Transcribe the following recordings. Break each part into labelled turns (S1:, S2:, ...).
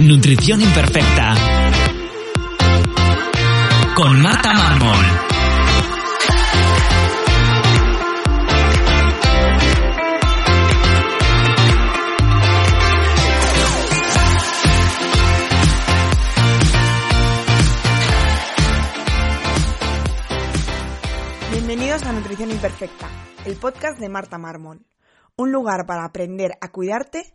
S1: Nutrición imperfecta. Con Marta Mármol.
S2: Bienvenidos a Nutrición Imperfecta, el podcast de Marta Mármol. Un lugar para aprender a cuidarte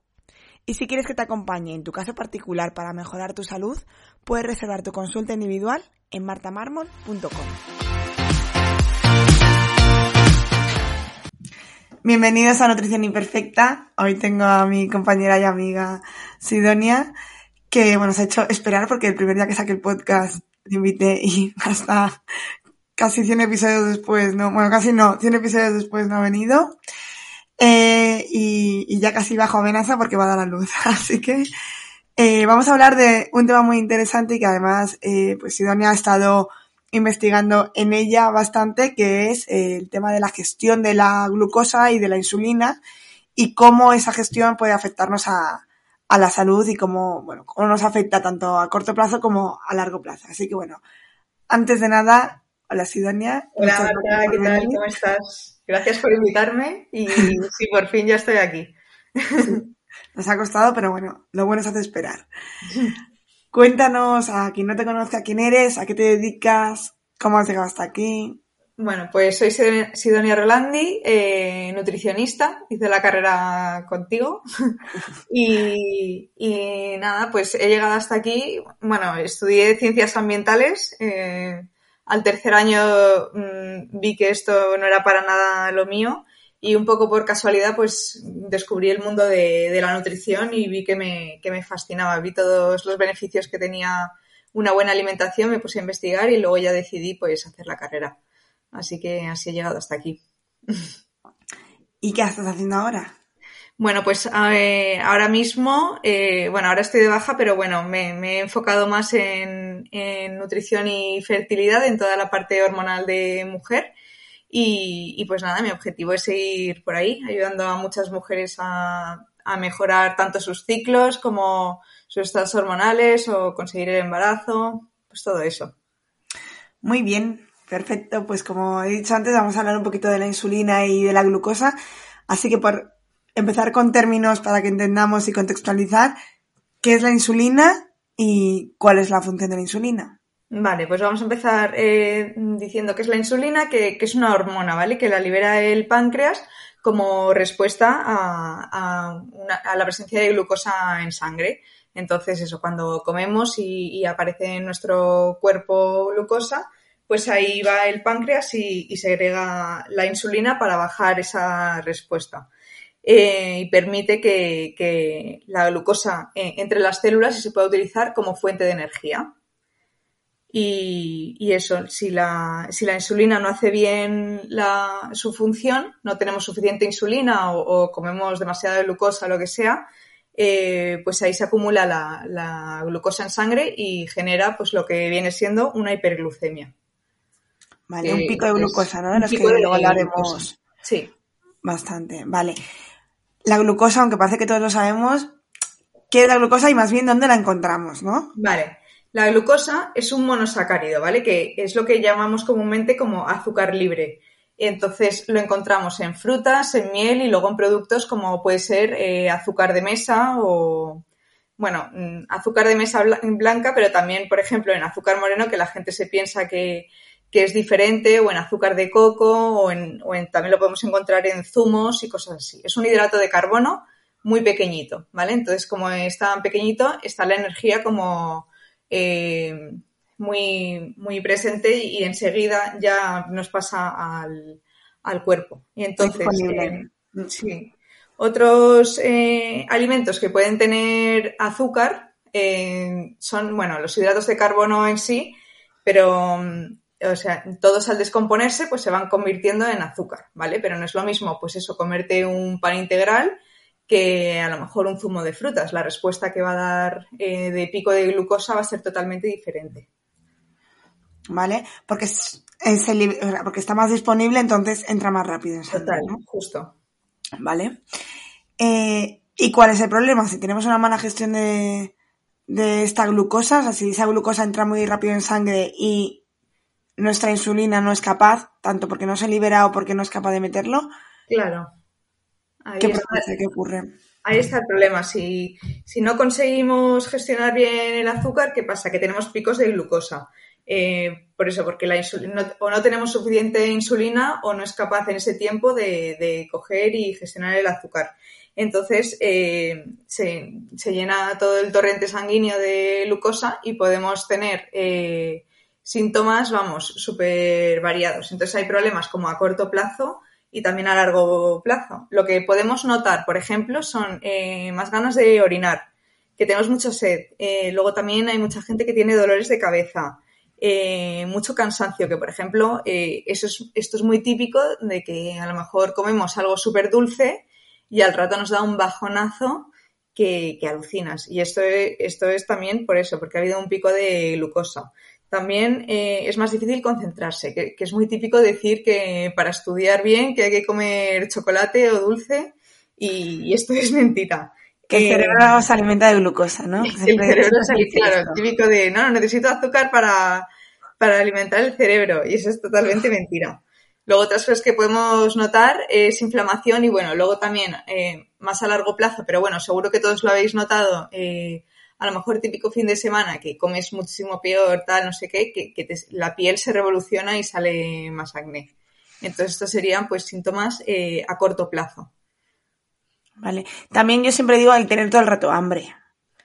S2: Y si quieres que te acompañe en tu caso particular para mejorar tu salud, puedes reservar tu consulta individual en martamarmol.com. Bienvenidos a Nutrición Imperfecta. Hoy tengo a mi compañera y amiga Sidonia, que bueno, se ha hecho esperar porque el primer día que saqué el podcast te invité y hasta casi 100 episodios después, no, bueno, casi no, 100 episodios después no ha venido. Eh, y, ya casi bajo amenaza porque va a dar la luz. Así que eh, vamos a hablar de un tema muy interesante y que además, eh, pues Sidonia ha estado investigando en ella bastante, que es el tema de la gestión de la glucosa y de la insulina y cómo esa gestión puede afectarnos a, a la salud y cómo, bueno, cómo nos afecta tanto a corto plazo como a largo plazo. Así que bueno, antes de nada, hola Sidonia.
S3: Hola Marta, ¿qué tal? ¿Cómo estás? Gracias por invitarme y sí, por fin ya estoy aquí.
S2: Nos ha costado, pero bueno, lo bueno es hacer esperar. Cuéntanos a quien no te conozca quién eres, a qué te dedicas, cómo has llegado hasta aquí.
S3: Bueno, pues soy Sidonia Rolandi, eh, nutricionista, hice la carrera contigo y, y, nada, pues he llegado hasta aquí. Bueno, estudié ciencias ambientales. Eh, al tercer año mmm, vi que esto no era para nada lo mío y un poco por casualidad pues descubrí el mundo de, de la nutrición y vi que me, que me fascinaba. Vi todos los beneficios que tenía una buena alimentación, me puse a investigar y luego ya decidí pues hacer la carrera. Así que así he llegado hasta aquí.
S2: ¿Y qué estás haciendo ahora?
S3: Bueno, pues ahora mismo, eh, bueno, ahora estoy de baja, pero bueno, me, he enfocado más en, nutrición y fertilidad, en toda la parte hormonal de mujer. Y, y, pues nada, mi objetivo es seguir por ahí, ayudando a muchas mujeres a, a mejorar tanto sus ciclos como sus estados hormonales o conseguir el embarazo, pues todo eso.
S2: Muy bien, perfecto. Pues como he dicho antes, vamos a hablar un poquito de la insulina y de la glucosa. Así que por empezar con términos para que entendamos y contextualizar qué es la insulina y cuál es la función de la insulina.
S3: Vale, pues vamos a empezar eh, diciendo que es la insulina, que, es una hormona, ¿vale? Que la libera el páncreas como respuesta a, la presencia de glucosa en sangre. Entonces, eso, cuando comemos y, y, aparece en nuestro cuerpo glucosa, pues ahí va el páncreas y, y segrega la insulina para bajar esa respuesta eh, y permite que, que la glucosa eh, entre las células y se pueda utilizar como fuente de energía. Y, y eso, si la, si la, insulina no hace bien la, su función, no tenemos suficiente insulina o, o comemos demasiada glucosa, lo que sea, eh, pues ahí se acumula la, la, glucosa en sangre y genera pues lo que viene siendo una hiperglucemia.
S2: Vale, un pico de glucosa, ¿no? De los que luego hablaremos.
S3: Sí.
S2: Bastante, vale la glucosa, aunque parece que todos lo sabemos, ¿qué es la glucosa y más bien dónde la encontramos, no?
S3: Vale. La glucosa es un monosacárido, ¿vale? Que es lo que llamamos comúnmente como azúcar libre. Entonces lo encontramos en frutas, en miel y luego en productos como puede ser eh, azúcar de mesa o, bueno, mm, azúcar de mesa blanca, pero también, por ejemplo, en azúcar moreno, que la gente se piensa que, es diferente, o en azúcar de coco, o, en, también lo podemos encontrar en zumos y cosas así. Es un hidrato de carbono muy pequeñito, ¿vale? Entonces, como es tan pequeñito, está la energía como eh, muy, muy presente y, enseguida ya nos pasa al, cuerpo. Y entonces, eh, sí. Otros eh, alimentos que pueden tener azúcar son, bueno, los hidratos de carbono en sí, pero, mm, o sea, todos al descomponerse, pues se van convirtiendo en azúcar, ¿vale? Pero no es lo mismo, pues eso, comerte un pan integral que a lo mejor un zumo de frutas. La respuesta que va a dar eh, de pico de glucosa va a ser totalmente diferente.
S2: ¿Vale? Porque, es, porque está más disponible, entonces entra más rápido en
S3: Total, justo.
S2: ¿Vale? Eh, ¿Y cuál es el problema? Si tenemos una mala gestión de, esta glucosa, o sea, si esa glucosa entra muy rápido en sangre y nuestra insulina no es capaz, tanto porque no se libera o porque no es capaz de meterlo.
S3: Claro.
S2: ¿Qué, ¿Qué ocurre?
S3: Ahí está el problema. Si, si, no conseguimos gestionar bien el azúcar, ¿qué pasa? Que tenemos picos de glucosa. Eh, por eso, porque la insulina, o no tenemos suficiente insulina o no es capaz en ese tiempo de, coger y gestionar el azúcar. Entonces eh, se, llena todo el torrente sanguíneo de glucosa y podemos tener eh, síntomas, vamos, súper variados. Entonces hay problemas como a corto plazo y también a largo plazo. Lo que podemos notar, por ejemplo, son más ganas de orinar, que tenemos mucha sed. luego también hay mucha gente que tiene dolores de cabeza. Eh, mucho cansancio, que por ejemplo, eh, eso es, esto es muy típico de que a lo mejor comemos algo súper dulce y al rato nos da un bajonazo que, alucinas. Y esto es, esto es también por eso, porque ha habido un pico de glucosa. También eh, es más difícil concentrarse, que, es muy típico decir que para estudiar bien que hay que comer chocolate o dulce y, esto es mentira.
S2: Que el cerebro se alimenta de glucosa, ¿no?
S3: El cerebro se alimenta, claro, típico de, no, necesito azúcar para, para alimentar el cerebro y eso es totalmente mentira. Luego otras cosas que podemos notar es inflamación y bueno, luego también eh, más a largo plazo, pero bueno, seguro que todos lo habéis notado, eh, a lo mejor típico fin de semana que comes muchísimo peor, tal, no sé qué, que, la piel se revoluciona y sale más acné. Entonces estos serían pues síntomas eh, a corto plazo.
S2: Vale. También yo siempre digo el tener todo el rato hambre.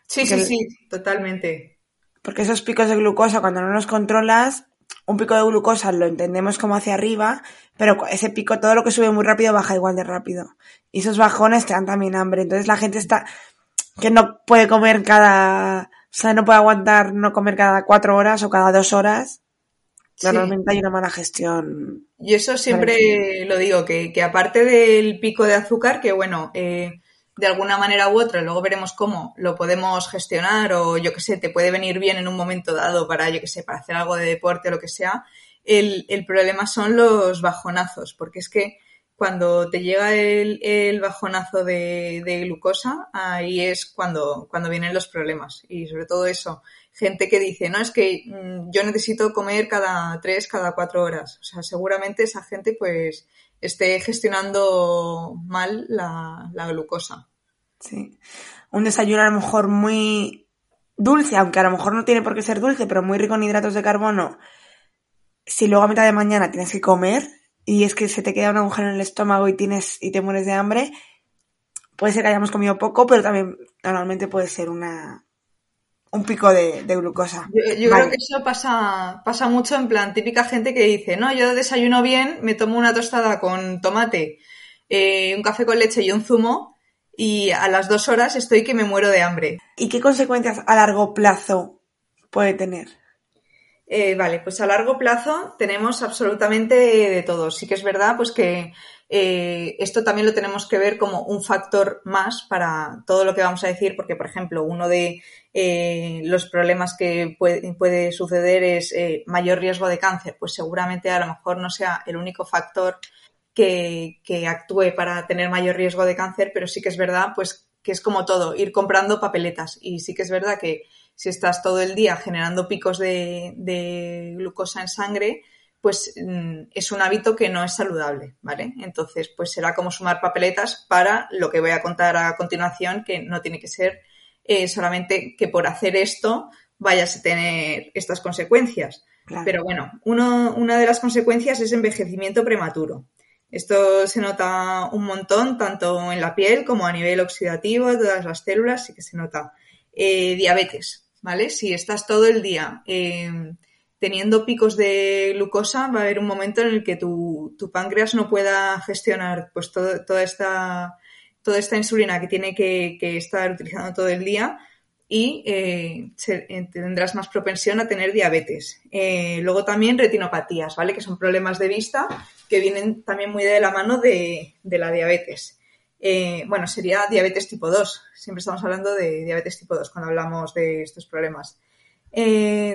S3: Sí, sí, sí, totalmente.
S2: Porque esos picos de glucosa, cuando no los controlas, un pico de glucosa lo entendemos como hacia arriba, pero ese pico, todo lo que sube muy rápido baja igual de rápido. Y esos bajones te dan también hambre. Entonces la gente está, que no puede comer cada, o sea, no puede aguantar no comer cada cuatro horas o cada dos horas. Normalmente hay una mala gestión.
S3: Y eso siempre lo digo, que, que, aparte del pico de azúcar, que bueno, eh, de alguna manera u otra, luego veremos cómo lo podemos gestionar o yo que sé, te puede venir bien en un momento dado para, yo que sé, para hacer algo de deporte o lo que sea. El, el problema son los bajonazos, porque es que cuando te llega el, el bajonazo de, glucosa, ahí es cuando, cuando vienen los problemas. Y sobre todo eso, gente que dice, no, es que mm, yo necesito comer cada tres, cada cuatro horas. O sea, seguramente esa gente pues esté gestionando mal la, glucosa.
S2: Sí. Un desayuno a lo mejor muy dulce, aunque a lo mejor no tiene por qué ser dulce, pero muy rico en hidratos de carbono. Si luego a mitad de mañana tienes que comer y es que se te queda un agujero en el estómago y tienes y te mueres de hambre, puede ser que hayamos comido poco, pero también normalmente puede ser una un pico de, glucosa.
S3: Yo, creo que eso pasa, pasa mucho en plan típica gente que dice, no, yo desayuno bien, me tomo una tostada con tomate, eh, un café con leche y un zumo y a las dos horas estoy que me muero de hambre.
S2: ¿Y qué consecuencias a largo plazo puede tener?
S3: Eh, vale, pues a largo plazo tenemos absolutamente de todo. Sí que es verdad, pues que eh, esto también lo tenemos que ver como un factor más para todo lo que vamos a decir, porque, por ejemplo, uno de eh, los problemas que puede, suceder es eh, mayor riesgo de cáncer, pues seguramente a lo mejor no sea el único factor que, que, actúe para tener mayor riesgo de cáncer, pero sí que es verdad, pues que es como todo, ir comprando papeletas. Y sí que es verdad que si estás todo el día generando picos de, de glucosa en sangre, pues mm, es un hábito que no es saludable, ¿vale? Entonces, pues será como sumar papeletas para lo que voy a contar a continuación, que no tiene que ser eh, solamente que por hacer esto vayas a tener estas consecuencias. Pero bueno, una de las consecuencias es envejecimiento prematuro. Esto se nota un montón, tanto en la piel como a nivel oxidativo, de todas las células, sí que se nota. Eh, diabetes, ¿vale? Si estás todo el día eh, teniendo picos de glucosa, va a haber un momento en el que tu, páncreas no pueda gestionar pues toda, esta, toda esta insulina que tiene que, que estar utilizando todo el día y eh, eh, tendrás más propensión a tener diabetes. Luego también retinopatías, ¿vale? Que son problemas de vista que vienen también muy de la mano de, la diabetes. Bueno, sería diabetes tipo 2. Siempre estamos hablando de diabetes tipo 2 cuando hablamos de estos problemas.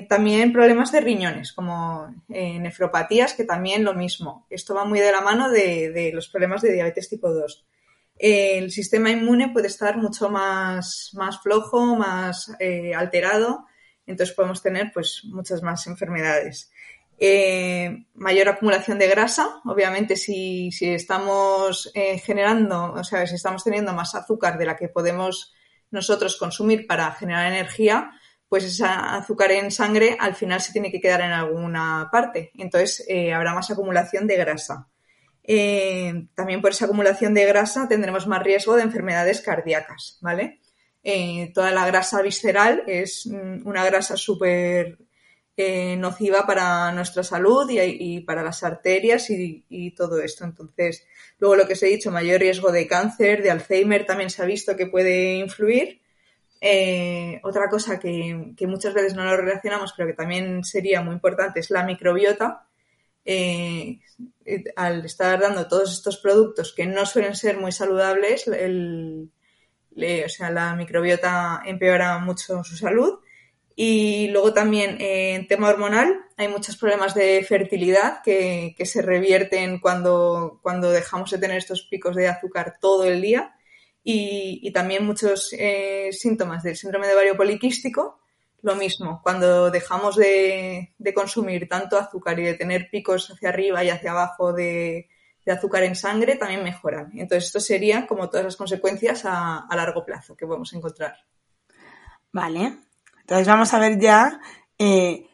S3: también problemas de riñones, como nefropatías, que también lo mismo. Esto va muy de la mano de, de los problemas de diabetes tipo 2 el sistema inmune puede estar mucho más, más flojo, más eh, alterado, entonces podemos tener pues muchas más enfermedades. Eh, mayor acumulación de grasa, obviamente si, estamos eh, generando, o sea, si estamos teniendo más azúcar de la que podemos nosotros consumir para generar energía, pues esa azúcar en sangre al final se tiene que quedar en alguna parte. Entonces habrá más acumulación de grasa. Eh, también por esa acumulación de grasa tendremos más riesgo de enfermedades cardíacas, ¿vale? Eh, toda la grasa visceral es mm, una grasa súper eh, nociva para nuestra salud y, para las arterias y, todo esto. Entonces, luego lo que os he dicho, mayor riesgo de cáncer, de Alzheimer, también se ha visto que puede influir. otra cosa que, muchas veces no lo relacionamos, pero que también sería muy importante, es la microbiota. Eh, al estar dando todos estos productos que no suelen ser muy saludables, o sea, la microbiota empeora mucho su salud. Y luego también eh, en tema hormonal hay muchos problemas de fertilidad que, se revierten cuando, cuando dejamos de tener estos picos de azúcar todo el día y, también muchos eh, síntomas del síndrome de ovario poliquístico lo mismo, cuando dejamos de, consumir tanto azúcar y de tener picos hacia arriba y hacia abajo de, azúcar en sangre, también mejoran. Entonces, esto sería como todas las consecuencias a, largo plazo que podemos encontrar.
S2: Vale. Entonces, vamos a ver ya. Eh,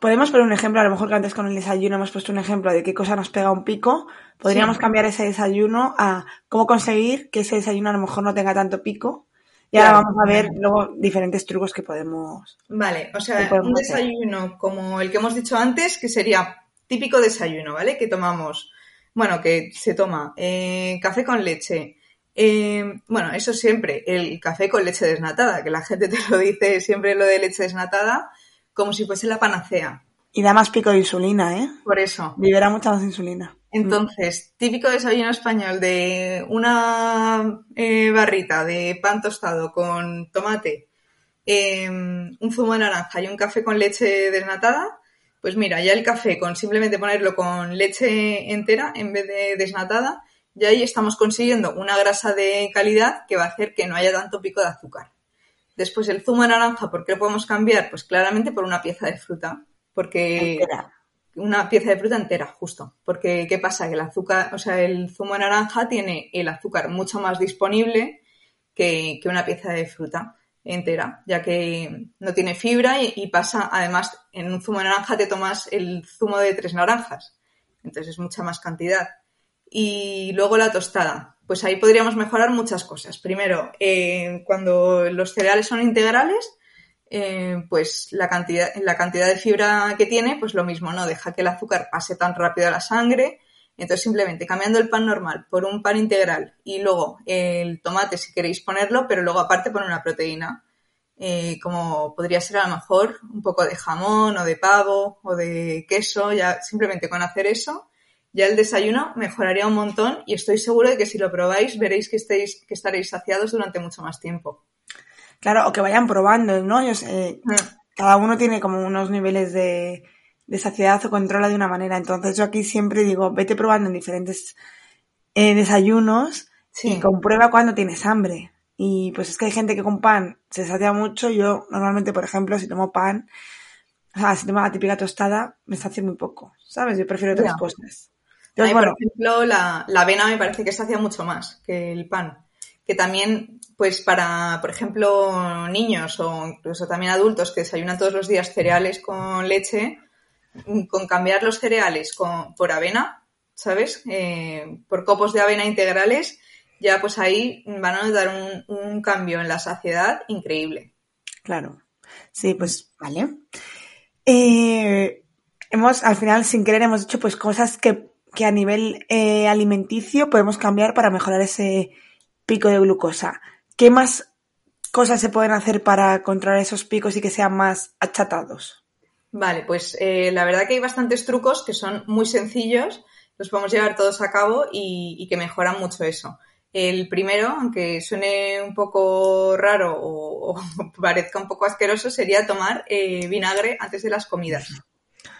S2: podemos poner un ejemplo, a lo mejor que antes con el desayuno hemos puesto un ejemplo de qué cosa nos pega un pico. Podríamos cambiar ese desayuno a cómo conseguir que ese desayuno a lo mejor no tenga tanto pico y ahora vamos a ver luego diferentes trucos que podemos.
S3: Vale, o sea, un desayuno como el que hemos dicho antes, que sería típico desayuno, ¿vale? Que tomamos, bueno, que se toma eh, café con leche. Eh, bueno, eso siempre, el café con leche desnatada, que la gente te lo dice siempre lo de leche desnatada, como si fuese la panacea.
S2: Y da más pico de insulina, ¿eh?
S3: Por eso.
S2: Libera mucha más insulina.
S3: Entonces, típico desayuno español de una eh, barrita de pan tostado con tomate, em, un zumo de naranja y un café con leche desnatada, pues mira, ya el café con simplemente ponerlo con leche entera en vez de desnatada, ya ahí estamos consiguiendo una grasa de calidad que va a hacer que no haya tanto pico de azúcar. Después el zumo de naranja, ¿por qué lo podemos cambiar? Pues claramente por una pieza de fruta, porque una pieza de fruta entera, justo. Porque, ¿qué pasa? Que el azúcar, o sea, el zumo de naranja tiene el azúcar mucho más disponible que, una pieza de fruta entera, ya que no tiene fibra y, pasa, además, en un zumo de naranja te tomas el zumo de tres naranjas. Entonces es mucha más cantidad. Y luego la tostada. Pues ahí podríamos mejorar muchas cosas. Primero, eh, cuando los cereales son integrales, eh, pues la cantidad, la cantidad de fibra que tiene, pues lo mismo, no deja que el azúcar pase tan rápido a la sangre. Entonces, simplemente cambiando el pan normal por un pan integral y luego el tomate, si queréis ponerlo, pero luego aparte poner una proteína, eh, como podría ser a lo mejor un poco de jamón o de pavo o de queso, ya simplemente con hacer eso, ya el desayuno mejoraría un montón y estoy seguro de que si lo probáis veréis que, estéis, que estaréis saciados durante mucho más tiempo.
S2: Claro, o que vayan probando, ¿no? Yo sé, mm. cada uno tiene como unos niveles de, saciedad o controla de una manera. Entonces yo aquí siempre digo, vete probando en diferentes eh, desayunos y comprueba cuando tienes hambre. Y pues es que hay gente que con pan se sacia mucho. Yo normalmente, por ejemplo, si tomo pan, o sea, si tomo la típica tostada, me sacia muy poco, ¿sabes? Yo prefiero otras cosas.
S3: Entonces, por ejemplo, la, la avena me parece que sacia mucho más que el pan. que también, pues para, por ejemplo, niños o incluso también adultos que desayunan todos los días cereales con leche, con cambiar los cereales con, por avena, ¿sabes? Eh, por copos de avena integrales, ya pues ahí van a notar un, un cambio en la saciedad increíble.
S2: Claro. Sí, pues vale. Eh, hemos, al final, sin querer, hemos dicho pues cosas que, que a nivel eh, alimenticio podemos cambiar para mejorar ese pico de glucosa. ¿Qué más cosas se pueden hacer para controlar esos picos y que sean más achatados?
S3: Vale, pues eh, la verdad que hay bastantes trucos que son muy sencillos, los podemos llevar todos a cabo y, que mejoran mucho eso. El primero, aunque suene un poco raro o, o parezca un poco asqueroso, sería tomar eh, vinagre antes de las comidas.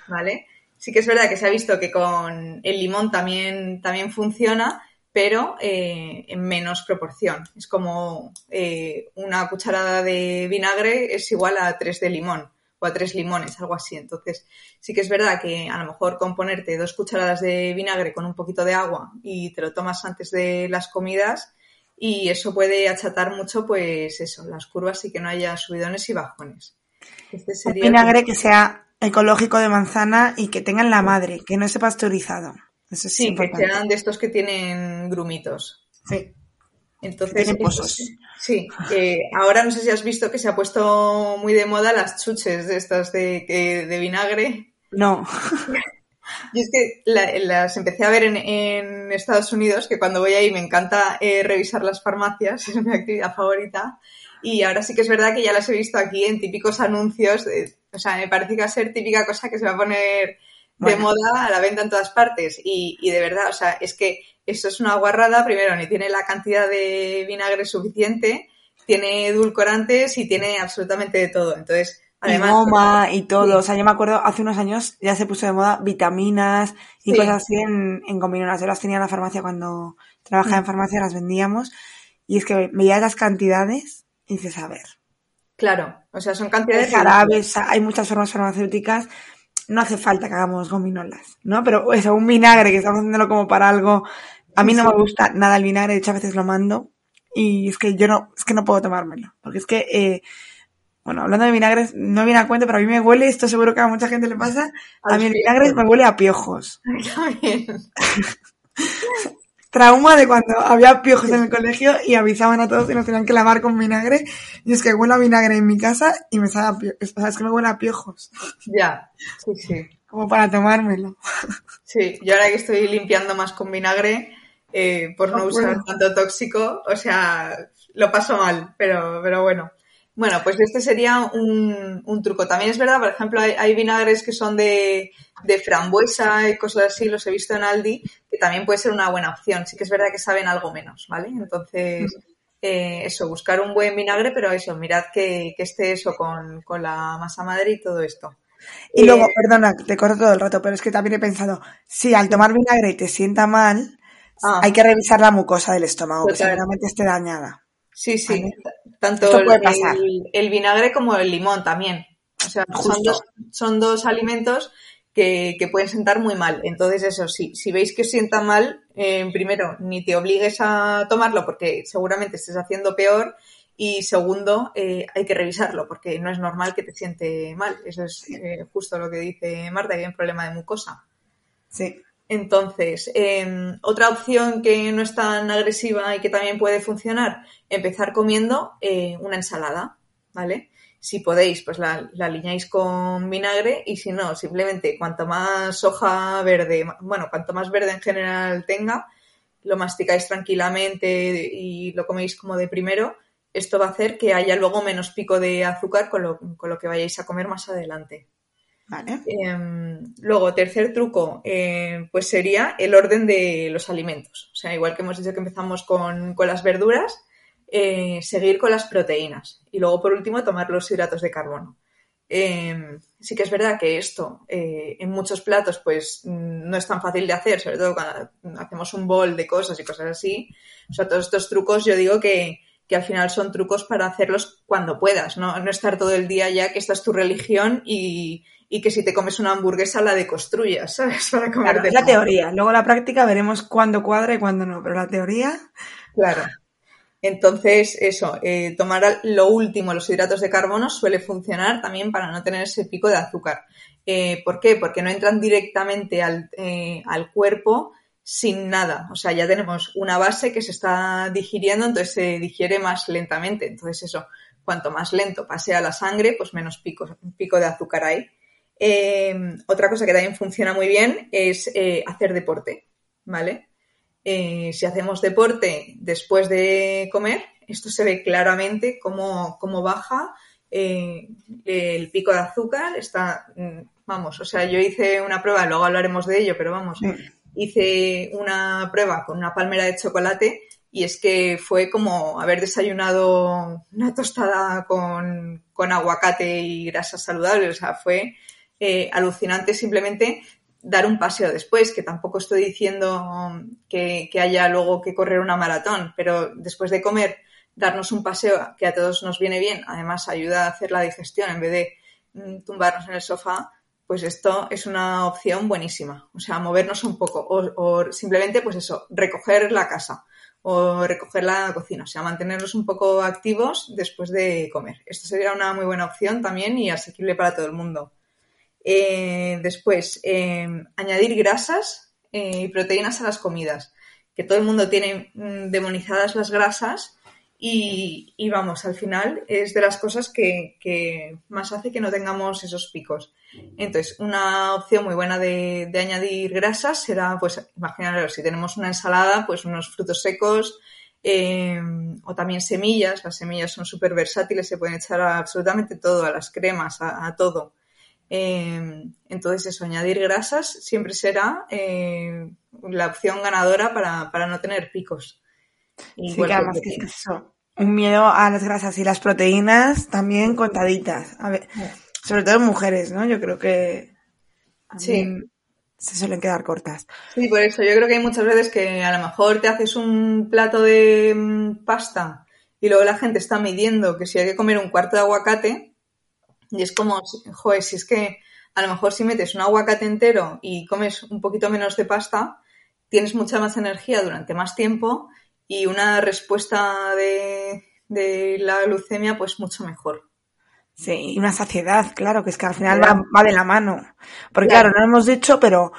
S3: ¿Vale? Sí que es verdad que se ha visto que con el limón también, también funciona, pero eh, en menos proporción. Es como eh, una cucharada de vinagre es igual a tres de limón o a tres limones, algo así. Entonces, sí que es verdad que a lo mejor con ponerte dos cucharadas de vinagre con un poquito de agua y te lo tomas antes de las comidas y eso puede achatar mucho, pues eso, las curvas y que no haya subidones y bajones.
S2: Este sería un vinagre que sea ecológico de manzana y que tengan la madre, que no esté pasteurizado. Eso es
S3: sí,
S2: importante.
S3: que sean de estos que tienen grumitos.
S2: Sí.
S3: Entonces. Sí, eh, ahora no sé si has visto que se ha puesto muy de moda las chuches de estas de, de vinagre.
S2: No.
S3: Y es que la- las empecé a ver en, en Estados Unidos, que cuando voy ahí me encanta eh, revisar las farmacias, es mi actividad favorita. Y ahora sí que es verdad que ya las he visto aquí en típicos anuncios. de- o sea, me parece que va a ser típica cosa que se va a poner de
S2: Bueno.
S3: moda a la venta en todas partes. Y, y de verdad, o sea, es que esto es una guarrada. Primero, ni tiene la cantidad de vinagre suficiente, tiene edulcorantes y tiene absolutamente de todo. Entonces, además.
S2: y goma y todo. O sea, yo me acuerdo hace unos años ya se puso de moda vitaminas y
S3: Sí.
S2: cosas así en, en gominolas. Yo las tenía en la farmacia cuando trabajaba en farmacia, las vendíamos. Y es que veías las cantidades y dices, a ver,
S3: Claro, o sea, son
S2: hay
S3: cantidades.
S2: jarabes, hay muchas formas farmacéuticas. No hace falta que hagamos gominolas, ¿no? Pero eso, un vinagre que estamos haciéndolo como para algo. A mí no
S3: Sí.
S2: me gusta nada el vinagre, de hecho a veces lo mando. Y es que yo no, es que no puedo tomármelo. Porque es que, eh, bueno, hablando de vinagres, no viene a cuenta, pero a mí me huele, esto seguro que a mucha gente le pasa, a mí el vinagre me huele a piojos. Trauma de cuando había piojos en el colegio y avisaban a todos y nos tenían que lavar con vinagre. Y es que huele a vinagre en mi casa y me sabe a piojos. O sea, es que me huele a piojos.
S3: Ya, sí, sí.
S2: Como para tomármelo.
S3: Sí, yo ahora que estoy limpiando más con vinagre, eh, por no
S2: No
S3: usar tanto tóxico, o sea, lo paso mal, pero, pero bueno. Bueno, pues este sería un, un truco. También es verdad, por ejemplo, hay, hay vinagres que son de, de frambuesa y cosas así, los he visto en Aldi, que también puede ser una buena opción. Sí que es verdad que saben algo menos, ¿vale? Entonces, eh, eso, buscar un buen vinagre, pero eso, mirad que, que esté eso con, con la masa madre y todo esto.
S2: Y
S3: Eh,
S2: luego, perdona, te corto todo el rato, pero es que también he pensado, si al tomar vinagre te sienta mal,
S3: Ah.
S2: hay que revisar la mucosa del estómago, que
S3: Total.
S2: seguramente esté dañada.
S3: Sí, sí. Tanto el, vinagre como el limón también. O sea, son dos, son dos alimentos que, que pueden sentar muy mal. Entonces, eso, sí, si veis que os sienta mal, eh, primero, ni te obligues a tomarlo porque seguramente estés haciendo peor. Y segundo, eh, hay que revisarlo porque no es normal que te siente mal. Eso es eh, justo lo que dice Marta, que hay un problema de mucosa.
S2: Sí.
S3: Entonces, eh, otra opción que no es tan agresiva y que también puede funcionar, empezar comiendo eh, una ensalada, ¿vale? Si podéis, pues la, la aliñáis con vinagre y si no, simplemente cuanto más hoja verde, bueno, cuanto más verde en general tenga, lo masticáis tranquilamente y lo coméis como de primero, esto va a hacer que haya luego menos pico de azúcar con lo que vayáis a comer más adelante.
S2: Vale.
S3: Eh, luego, tercer truco, eh, pues sería el orden de los alimentos. O sea, igual que hemos dicho que empezamos con, con las verduras, eh, seguir con las proteínas. Y luego, por último, tomar los hidratos de carbono. Eh, sí que es verdad que esto eh, en muchos platos pues mm, no es tan fácil de hacer, sobre todo cuando hacemos un bol de cosas y cosas así. O sea, todos estos trucos yo digo que, que al final son trucos para hacerlos cuando puedas, ¿no? No estar todo el día ya que esta es tu religión y, y que si te comes una hamburguesa la deconstruyas, ¿sabes? Para
S2: Claro,
S3: comerte.
S2: es la teoría. Luego la práctica veremos cuándo cuadra y cuándo no, pero la teoría,
S3: Claro. Entonces, eso, eh, tomar lo último, los hidratos de carbono, suele funcionar también para no tener ese pico de azúcar. Eh, ¿Por qué? Porque no entran directamente al, eh, al, cuerpo sin nada. O sea, ya tenemos una base que se está digiriendo, entonces se digiere más lentamente. Entonces, eso, cuanto más lento pase a la sangre, pues menos pico, pico de azúcar hay. otra cosa que también funciona muy bien es hacer deporte, ¿vale? Eh, si hacemos deporte después de comer, esto se ve claramente cómo, baja eh, el pico de azúcar. Está, mm, vamos, o sea, yo hice una prueba, luego hablaremos de ello, pero vamos, hice una prueba con una palmera de chocolate y es que fue como haber desayunado una tostada con, aguacate y grasas saludables. O sea, fue eh, alucinante simplemente dar un paseo después, que tampoco estoy diciendo que, haya luego que correr una maratón, pero después de comer, darnos un paseo que a todos nos viene bien, además ayuda a hacer la digestión en vez de mm, tumbarnos en el sofá, pues esto es una opción buenísima. O sea, movernos un poco o, simplemente, pues eso, recoger la casa o recoger la cocina, o sea, mantenernos un poco activos después de comer. Esto sería una muy buena opción también y asequible para todo el mundo. Eh, después, eh, añadir grasas eh, y proteínas a las comidas, que todo el mundo tiene mm, demonizadas las grasas y, vamos, al final es de las cosas que, más hace que no tengamos esos picos. Entonces, una opción muy buena de, añadir grasas será, pues, imaginaros, si tenemos una ensalada, pues unos frutos secos, o también semillas. Las semillas son súper versátiles, se pueden echar a absolutamente todo, a las cremas, a todo. Em, entonces, eso, añadir grasas siempre será eh, la opción ganadora para, no tener picos.
S2: Sí, que además que es eso, un miedo a las grasas y las proteínas también contaditas. A ver, sobre todo en mujeres, ¿no? Yo creo que sí. se suelen quedar cortas.
S3: Sí, por eso. Yo creo que hay muchas veces que a lo mejor te haces un plato de mm, pasta y luego la gente está midiendo que si hay que comer un cuarto de aguacate y es como, joder, si es que a lo mejor si metes un aguacate entero y comes un poquito menos de pasta, tienes mucha más energía durante más tiempo y una respuesta de, la glucemia pues mucho mejor.
S2: Sí, y una saciedad, claro, que es que al final va, de la mano. Porque claro, no lo hemos dicho, pero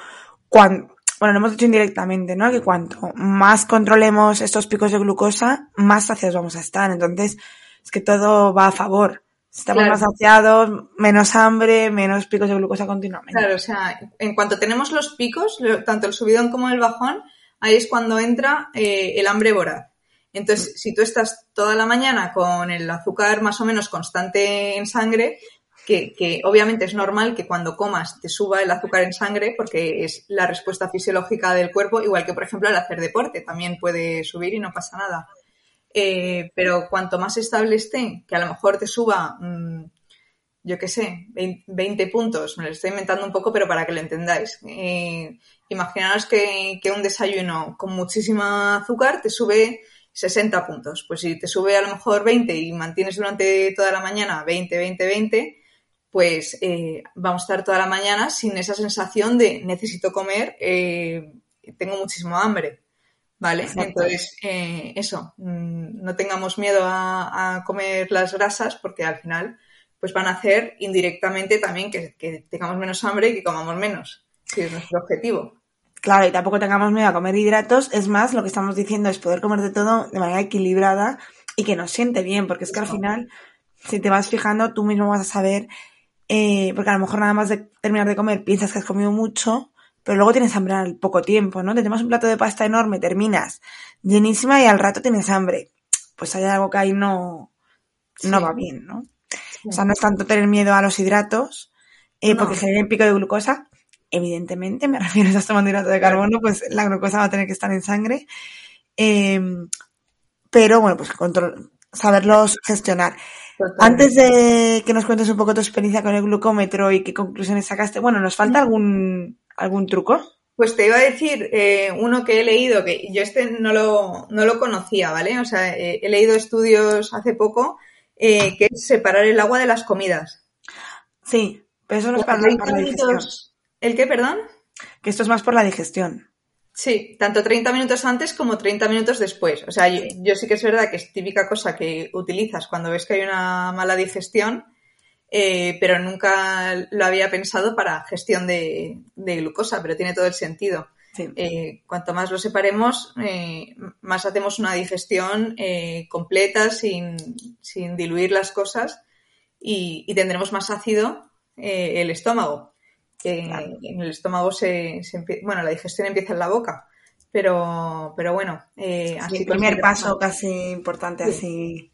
S2: cuando, bueno, lo hemos dicho indirectamente, ¿no? Que cuanto más controlemos estos picos de glucosa, más saciados vamos a estar. Entonces, es que todo va a favor. Estamos más saciados, menos hambre, menos picos de glucosa continuamente.
S3: Claro, o sea, en cuanto tenemos los picos, tanto el subidón como el bajón, ahí es cuando entra eh, el hambre voraz. Entonces, si tú estás toda la mañana con el azúcar más o menos constante en sangre, que, obviamente es normal que cuando comas te suba el azúcar en sangre porque es la respuesta fisiológica del cuerpo, igual que por ejemplo al hacer deporte también puede subir y no pasa nada. Eh, pero cuanto más estable esté, que a lo mejor te suba, mm, yo qué sé, 20, puntos, me lo estoy inventando un poco, pero para que lo entendáis. Eh, imaginaos que, un desayuno con muchísima azúcar te sube 60 puntos. Pues si te sube a lo mejor 20 y mantienes durante toda la mañana 20, 20, 20, pues eh, vamos a estar toda la mañana sin esa sensación de necesito comer, tengo muchísimo hambre. ¿Vale? Entonces, eh, eso, mm, no tengamos miedo a, comer las grasas porque al final pues van a hacer indirectamente también que, tengamos menos hambre y que comamos menos, que es nuestro objetivo.
S2: Claro, y tampoco tengamos miedo a comer hidratos. Es más, lo que estamos diciendo es poder comer de todo de manera equilibrada y que nos siente bien, porque es que al final, si te vas fijando, tú mismo vas a saber, eh, porque a lo mejor nada más de terminar de comer piensas que has comido mucho pero luego tienes hambre al poco tiempo, ¿no? Tenemos un plato de pasta enorme, terminas llenísima y al rato tienes hambre. Pues hay algo que ahí no, no va bien, ¿no? O sea, no es tanto tener miedo a los hidratos, eh, porque generen pico de glucosa. Evidentemente, me refiero a tomando hidrato de carbono, pues la glucosa va a tener que estar en sangre. Em, pero bueno, pues control, saberlos gestionar. Antes de que nos cuentes un poco tu experiencia con el glucómetro y qué conclusiones sacaste, bueno, ¿nos falta algún ¿Algún truco?
S3: Pues te iba a decir eh, uno que he leído, que yo este no lo, no lo conocía, ¿vale? O sea, eh, he leído estudios hace poco eh, que es separar el agua de las comidas.
S2: Sí, pero eso no es para, la digestión.
S3: ¿El qué, perdón?
S2: Que esto es más por la digestión.
S3: Sí, tanto 30 minutos antes como 30 minutos después. O sea, yo, sí que es verdad que es típica cosa que utilizas cuando ves que hay una mala digestión, eh, pero nunca lo había pensado para gestión de, glucosa, pero tiene todo el sentido. Eh, cuanto más lo separemos, eh, más hacemos una digestión completa sin, diluir las cosas y, tendremos más ácido el estómago. En el estómago se, bueno, la digestión empieza en la boca, pero, pero bueno,
S2: así el primer paso casi importante así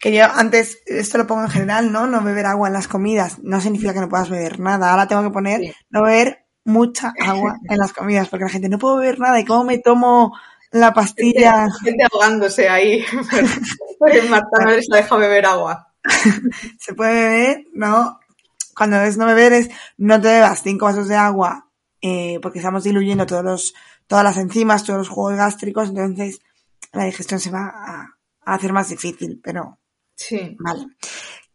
S2: que yo antes, esto lo pongo en general, ¿no? No beber agua en las comidas no significa que no puedas beber nada. Ahora tengo que poner no beber mucha agua en las comidas, porque la gente no puedo beber nada y cómo me tomo la pastilla.
S3: Gente, ahogándose ahí. Porque Marta no les deja beber agua.
S2: Se puede beber, ¿no? Cuando es no beber es no te bebas cinco vasos de agua, eh, porque estamos diluyendo todos los, todas las enzimas, todos los jugos gástricos, entonces la digestión se va a, a hacer más difícil, pero
S3: Sí.
S2: Vale.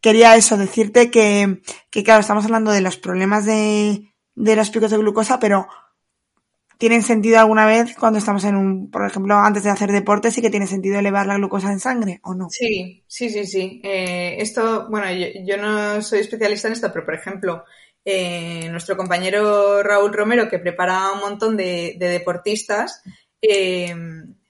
S2: Quería eso, decirte que, que claro, estamos hablando de los problemas de, de los picos de glucosa, pero ¿tienen sentido alguna vez cuando estamos en un, por ejemplo, antes de hacer deporte, sí que tiene sentido elevar la glucosa en sangre o no?
S3: Sí, sí, sí, sí. Eh, esto, bueno, yo, no soy especialista en esto, pero por ejemplo, eh, nuestro compañero Raúl Romero, que prepara un montón de, deportistas, eh,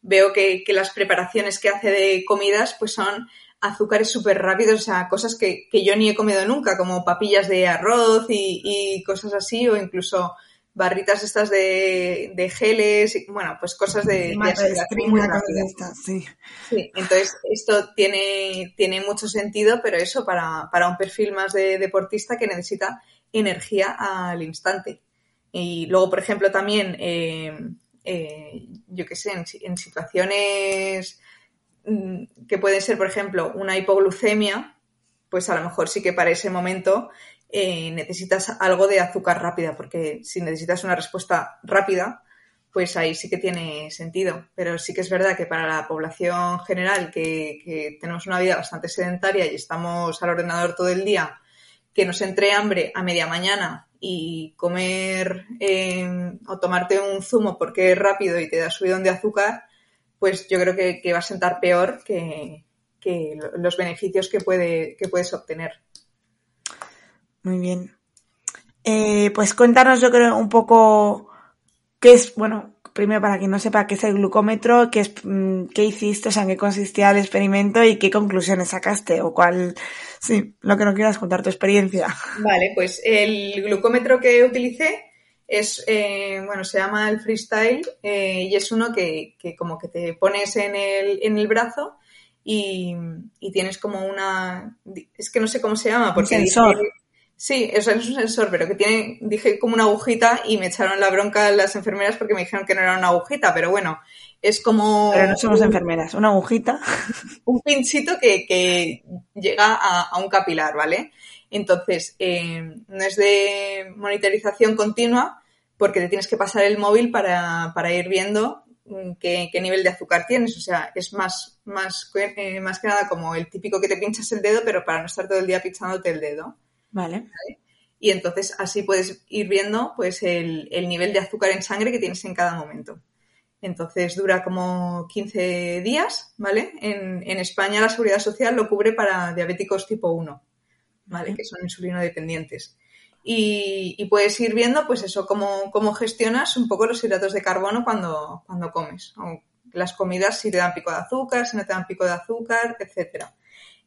S3: veo que, que, las preparaciones que hace de comidas pues son azúcares súper rápidos, o sea, cosas que, que, yo ni he comido nunca, como papillas de arroz y, y cosas así, o incluso barritas estas de, de geles, y, bueno, pues cosas de,
S2: de muy rápidas. Sí.
S3: sí. entonces esto tiene, tiene mucho sentido, pero eso para, para un perfil más de deportista que necesita energía al instante. Y luego, por ejemplo, también, eh, eh, yo qué sé, en, en situaciones Mm, que puede ser, por ejemplo, una hipoglucemia, pues a lo mejor sí que para ese momento eh, necesitas algo de azúcar rápida, porque si necesitas una respuesta rápida, pues ahí sí que tiene sentido. Pero sí que es verdad que para la población general, que, tenemos una vida bastante sedentaria y estamos al ordenador todo el día, que nos entre hambre a media mañana y comer eh, o tomarte un zumo porque es rápido y te da subidón de azúcar, pues yo creo que, va a sentar peor que, los beneficios que, puede, que puedes obtener.
S2: Muy bien. Eh, pues cuéntanos, yo creo, un poco qué es, bueno, primero para quien no sepa qué es el glucómetro, qué, es, mm, qué hiciste, o sea, en qué consistía el experimento y qué conclusiones sacaste, o cuál, sí, lo que no quieras contar tu experiencia.
S3: Vale, pues el glucómetro que utilicé es, eh, bueno, se llama el freestyle eh, y es uno que, que, como que te pones en el, en el brazo y, y, tienes como una, es que no sé cómo se llama, porque...
S2: Un sensor.
S3: Sí, eso es un sensor, pero que tiene, dije como una agujita y me echaron la bronca las enfermeras porque me dijeron que no era una agujita, pero bueno, es como...
S2: Pero no somos enfermeras, una agujita.
S3: Un pinchito que, que llega a, a, un capilar, ¿vale? Entonces, eh, no es de monitorización continua, porque te tienes que pasar el móvil para, ir viendo mm, qué, nivel de azúcar tienes. O sea, es más, más, eh, más que nada como el típico que te pinchas el dedo, pero para no estar todo el día pinchándote el dedo.
S2: Vale.
S3: Y entonces así puedes ir viendo pues el, nivel de azúcar en sangre que tienes en cada momento. Entonces dura como 15 días, ¿vale? En, en España la Seguridad Social lo cubre para diabéticos tipo 1, ¿vale? Que son insulino dependientes y, puedes ir viendo, pues eso, cómo, cómo, gestionas un poco los hidratos de carbono cuando, cuando comes. las comidas, si te dan pico de azúcar, si no te dan pico de azúcar, etcétera.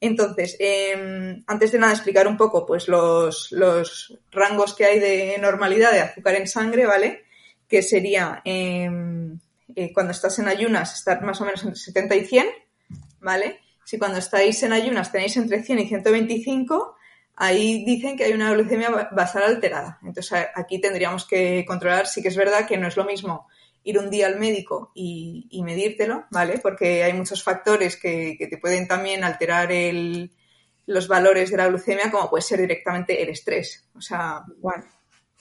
S3: Entonces, em, antes de nada explicar un poco pues los, los, rangos que hay de normalidad de azúcar en sangre, ¿vale? Que sería em, eh, cuando estás en ayunas estar más o menos entre 70 y 100, ¿vale? Si cuando estáis en ayunas tenéis entre 100 y 125, ahí dicen que hay una glucemia basal alterada. Entonces aquí tendríamos que controlar, sí que es verdad que no es lo mismo ir un día al médico y, medírtelo, ¿vale? Porque hay muchos factores que, te pueden también alterar los valores de la glucemia, como puede ser directamente el estrés. O sea, bueno,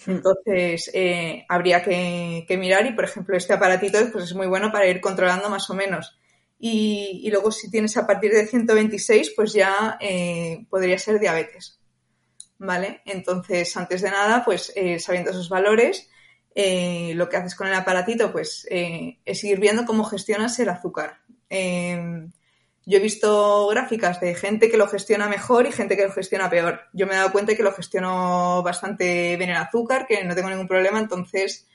S3: entonces eh, habría que, mirar y, por ejemplo, este aparatito pues, es muy bueno para ir controlando más o menos. Y, luego si tienes a partir de 126, pues ya eh, podría ser diabetes. ¿vale? Entonces, antes de nada, pues eh, sabiendo esos valores, eh, lo que haces con el aparatito, pues eh, es ir viendo cómo gestionas el azúcar. Em, yo he visto gráficas de gente que lo gestiona mejor y gente que lo gestiona peor. Yo me he dado cuenta que lo gestiono bastante bien el azúcar, que no tengo ningún problema, entonces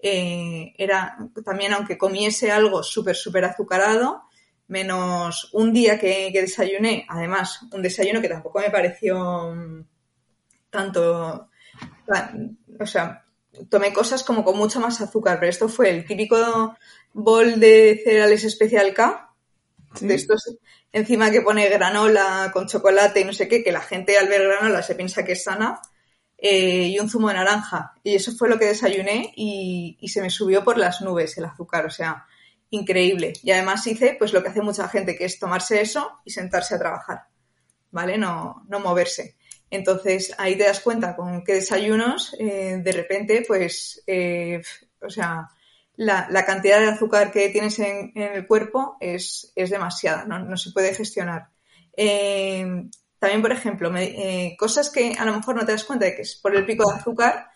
S3: eh, era también, aunque comiese algo súper, súper azucarado, menos un día que, desayuné, además, un desayuno que tampoco me pareció mm, tanto, o sea, tomé cosas como con mucho más azúcar, pero esto fue el típico bol de cereales especial K, de estos encima que pone granola con chocolate y no sé qué, que la gente al ver granola se piensa que es sana, eh, y un zumo de naranja. Y eso fue lo que desayuné y, se me subió por las nubes el azúcar, o sea, increíble. Y además hice pues lo que hace mucha gente, que es tomarse eso y sentarse a trabajar, ¿vale? No, no moverse. Entonces ahí te das cuenta con qué desayunos eh, de repente, pues, eh, o sea, la, cantidad de azúcar que tienes en, el cuerpo es, demasiada, ¿no? se puede gestionar. Eh, también, por ejemplo, cosas que a lo mejor no te das cuenta de que es por el pico de azúcar,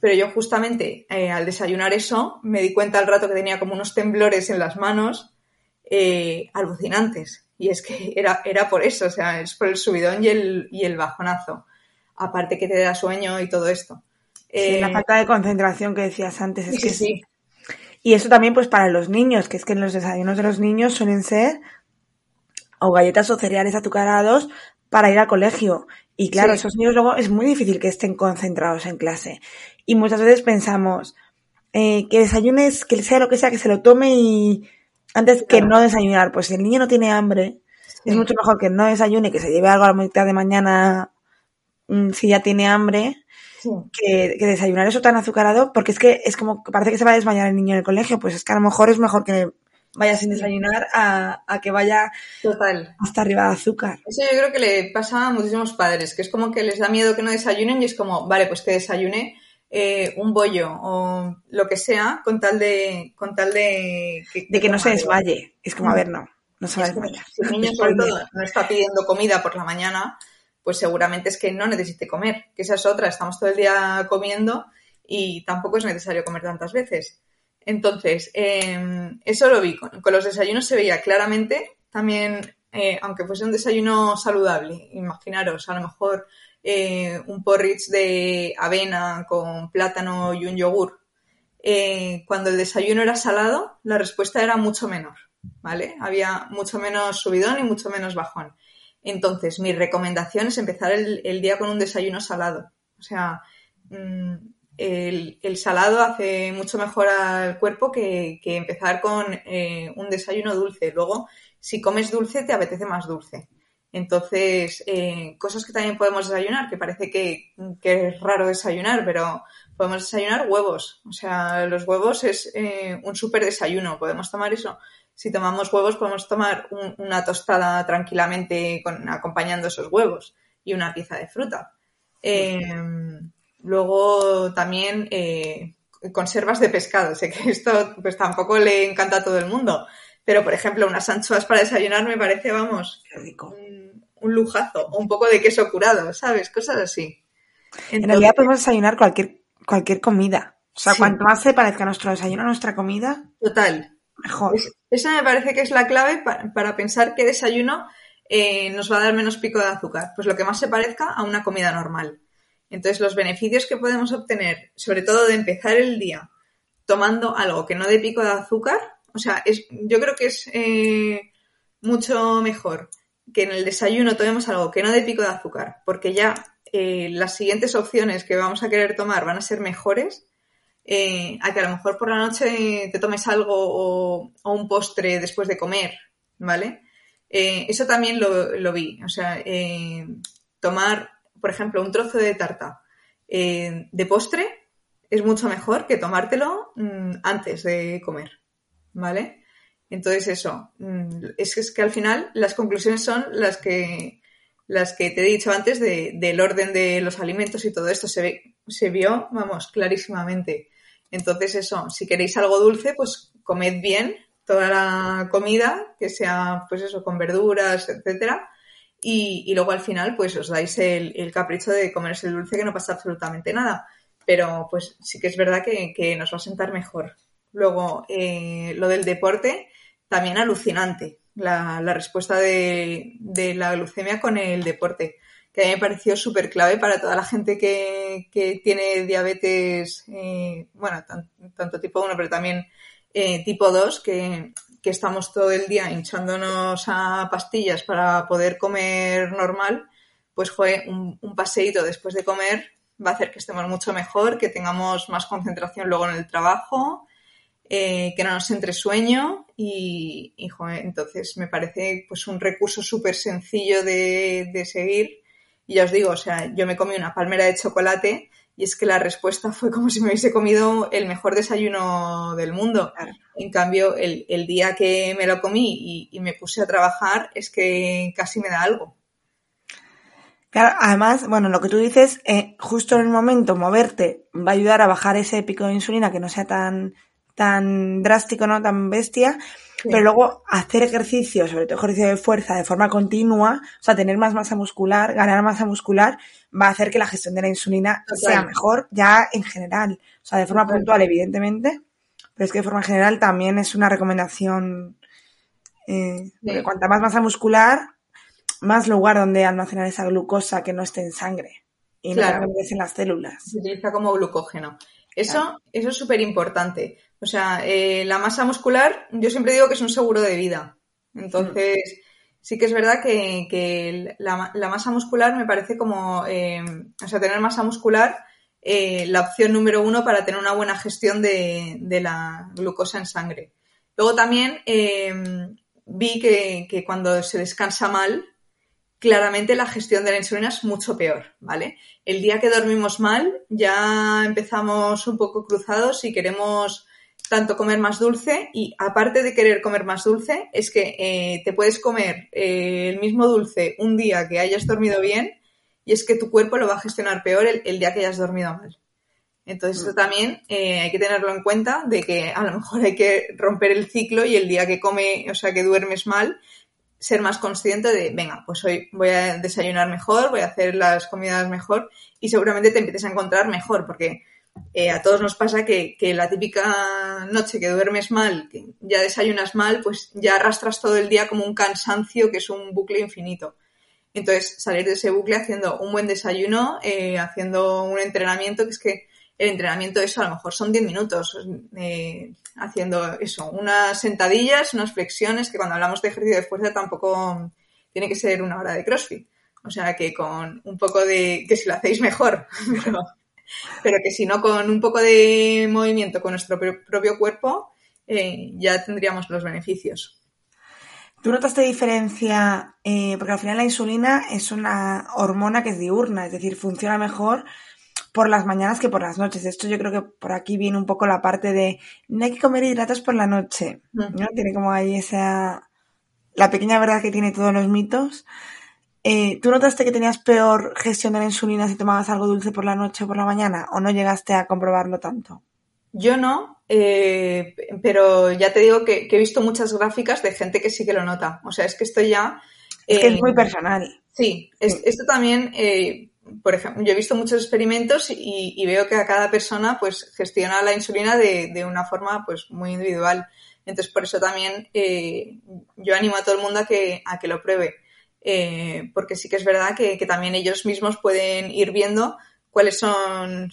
S3: pero yo justamente al desayunar eso me di cuenta al rato que tenía como unos temblores en las manos alucinantes. Y es que era, era por eso, o sea, es por el subidón y el, y el bajonazo. Aparte que te da sueño y todo esto.
S2: la eh, falta de concentración que decías antes. Es que sí. Y eso también pues para los niños, que es que en los desayunos de los niños suelen ser o galletas o cereales azucarados para ir al colegio. Y claro, esos niños luego es muy difícil que estén concentrados en clase. Y muchas veces pensamos eh, que desayunes, que sea lo que sea, que se lo tome y antes que no desayunar, pues si el niño no tiene hambre, es mucho mejor que no desayune, que se lleve algo a la mitad de mañana mm, si ya tiene hambre, que, desayunar eso tan azucarado, porque es que es como, parece que se va a desmayar el niño en el colegio, pues es que a lo mejor es mejor que vaya sin desayunar a, que vaya
S3: Total.
S2: hasta arriba de azúcar.
S3: Eso yo creo que le pasa a muchísimos padres, que es como que les da miedo que no desayunen y es como, vale, pues que desayune eh, un bollo o lo que sea con tal de con tal de
S2: que, de que no se desmaye. Es como, a ver, no, no se va a desmayar.
S3: Si el niño sobre todo no está pidiendo comida por la mañana, pues seguramente es que no necesite comer, que esa es otra, estamos todo el día comiendo y tampoco es necesario comer tantas veces. Entonces, em, eso lo vi, con, los desayunos se veía claramente, también, eh, aunque fuese un desayuno saludable, imaginaros, a lo mejor eh, un porridge de avena con plátano y un yogur. Eh, cuando el desayuno era salado, la respuesta era mucho menor, ¿vale? Había mucho menos subidón y mucho menos bajón. Entonces, mi recomendación es empezar el, día con un desayuno salado. O sea, mm, el, salado hace mucho mejor al cuerpo que, empezar con eh, un desayuno dulce. Luego, si comes dulce, te apetece más dulce. Entonces, eh, cosas que también podemos desayunar, que parece que, es raro desayunar, pero podemos desayunar huevos. O sea, los huevos es eh, un súper desayuno. Podemos tomar eso. Si tomamos huevos, podemos tomar una tostada tranquilamente acompañando esos huevos y una pieza de fruta. Em, luego también eh, conservas de pescado. Sé que esto pues tampoco le encanta a todo el mundo. Pero, por ejemplo, unas anchoas para desayunar me parece, vamos, Un, lujazo. O un poco de queso curado, ¿sabes? Cosas así.
S2: en realidad podemos desayunar cualquier, cualquier comida. O sea, cuanto más se parezca nuestro desayuno a nuestra comida.
S3: Total.
S2: Mejor.
S3: esa me parece que es la clave para, pensar qué desayuno eh, nos va a dar menos pico de azúcar. Pues lo que más se parezca a una comida normal. Entonces, los beneficios que podemos obtener, sobre todo de empezar el día tomando algo que no dé pico de azúcar, o sea, es, yo creo que es eh, mucho mejor que en el desayuno tomemos algo que no de pico de azúcar, porque ya eh, las siguientes opciones que vamos a querer tomar van a ser mejores, eh, a que a lo mejor por la noche te tomes algo o, un postre después de comer, ¿vale? eso también lo, vi, o sea, tomar, por ejemplo, un trozo de tarta de postre es mucho mejor que tomártelo mm, antes de comer. ¿Vale? Entonces eso, mm, es, que al final las conclusiones son las que, las que te he dicho antes del orden de los alimentos y todo esto se, ve, se vio, vamos, clarísimamente. Entonces eso, si queréis algo dulce, pues comed bien toda la comida, que sea pues eso, con verduras, etcétera. Y, luego al final, pues os dais el, el capricho de comerse el dulce que no pasa absolutamente nada. pero pues sí que es verdad que, nos va a sentar mejor. Luego, eh, lo del deporte, también alucinante, la, respuesta de, la glucemia con el deporte, que a mí me pareció súper clave para toda la gente que, tiene diabetes, eh, bueno, tanto tipo 1, pero también eh, tipo 2, que, que estamos todo el día hinchándonos a pastillas para poder comer normal, pues fue un, paseíto después de comer va a hacer que estemos mucho mejor, que tengamos más concentración luego en el trabajo, eh, que no nos entre sueño y, entonces me parece pues un recurso súper sencillo de, de, seguir. Y ya os digo, o sea, yo me comí una palmera de chocolate y es que la respuesta fue como si me hubiese comido el mejor desayuno del mundo. En cambio, el, día que me lo comí y, me puse a trabajar es que casi me da algo.
S2: Claro, además, bueno, lo que tú dices, eh, justo en el momento moverte va a ayudar a bajar ese pico de insulina que no sea tan, tan drástico, no tan bestia, pero luego hacer ejercicio, sobre todo ejercicio de fuerza, de forma continua, o sea, tener más masa muscular, ganar masa muscular, va a hacer que la gestión de la insulina sea mejor ya en general. O sea, de forma puntual, evidentemente, pero es que de forma general también es una recomendación. Eh, cuanta más masa muscular, más lugar donde almacenar esa glucosa que no esté en sangre y no en las células.
S3: Se utiliza como glucógeno. Eso, eso es súper importante. O sea, eh, la masa muscular, yo siempre digo que es un seguro de vida. Entonces, sí que es verdad que, la, masa muscular me parece como, eh, o sea, tener masa muscular, eh, la opción número uno para tener una buena gestión de, la glucosa en sangre. Luego también vi que, que, cuando se descansa mal, claramente la gestión de la insulina es mucho peor, ¿vale? El día que dormimos mal ya empezamos un poco cruzados y queremos tanto comer más dulce y aparte de querer comer más dulce, es que eh, te puedes comer eh, el mismo dulce un día que hayas dormido bien y es que tu cuerpo lo va a gestionar peor el, día que hayas dormido mal. Entonces, esto mm. también eh, hay que tenerlo en cuenta de que a lo mejor hay que romper el ciclo y el día que come, o sea, que duermes mal, ser más consciente de, venga, pues hoy voy a desayunar mejor, voy a hacer las comidas mejor y seguramente te empieces a encontrar mejor, porque eh, a todos nos pasa que, la típica noche que duermes mal, que ya desayunas mal, pues ya arrastras todo el día como un cansancio que es un bucle infinito. Entonces, salir de ese bucle haciendo un buen desayuno, eh, haciendo un entrenamiento, que es que el entrenamiento eso a lo mejor son 10 minutos, eh, haciendo eso, unas sentadillas, unas flexiones, que cuando hablamos de ejercicio de fuerza tampoco tiene que ser una hora de CrossFit. O sea que con un poco de, que si lo hacéis mejor, pero, que si no con un poco de movimiento con nuestro propio cuerpo, eh, ya tendríamos los beneficios.
S2: ¿Tú notaste diferencia? Eh, porque al final la insulina es una hormona que es diurna, es decir, funciona mejor por las mañanas que por las noches. Esto yo creo que por aquí viene un poco la parte de no hay que comer hidratos por la noche. ¿no? Tiene como ahí esa la pequeña verdad que tiene todos los mitos. Eh, ¿Tú notaste que tenías peor gestión de la insulina si tomabas algo dulce por la noche o por la mañana? ¿O no llegaste a comprobarlo tanto?
S3: Yo no, eh, pero ya te digo que, he visto muchas gráficas de gente que sí que lo nota. O sea, es que esto ya...
S2: Es que es muy personal.
S3: Sí, esto también por ejemplo, yo he visto muchos experimentos y, veo que a cada persona pues gestiona la insulina de, una forma pues muy individual. Entonces, por eso también eh, yo animo a todo el mundo a que, a que lo pruebe. Eh, porque sí que es verdad que, también ellos mismos pueden ir viendo cuáles son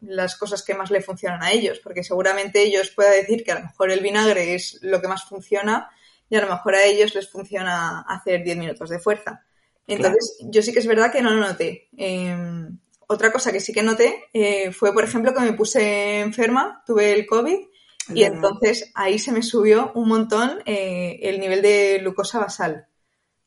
S3: las cosas que más le funcionan a ellos, porque seguramente ellos puedan decir que a lo mejor el vinagre es lo que más funciona y a lo mejor a ellos les funciona hacer 10 minutos de fuerza. Entonces, yo sí que es verdad que no lo noté. Em, otra cosa que sí que noté eh, fue, por ejemplo, que me puse enferma, tuve el COVID y entonces ahí se me subió un montón eh, el nivel de glucosa basal.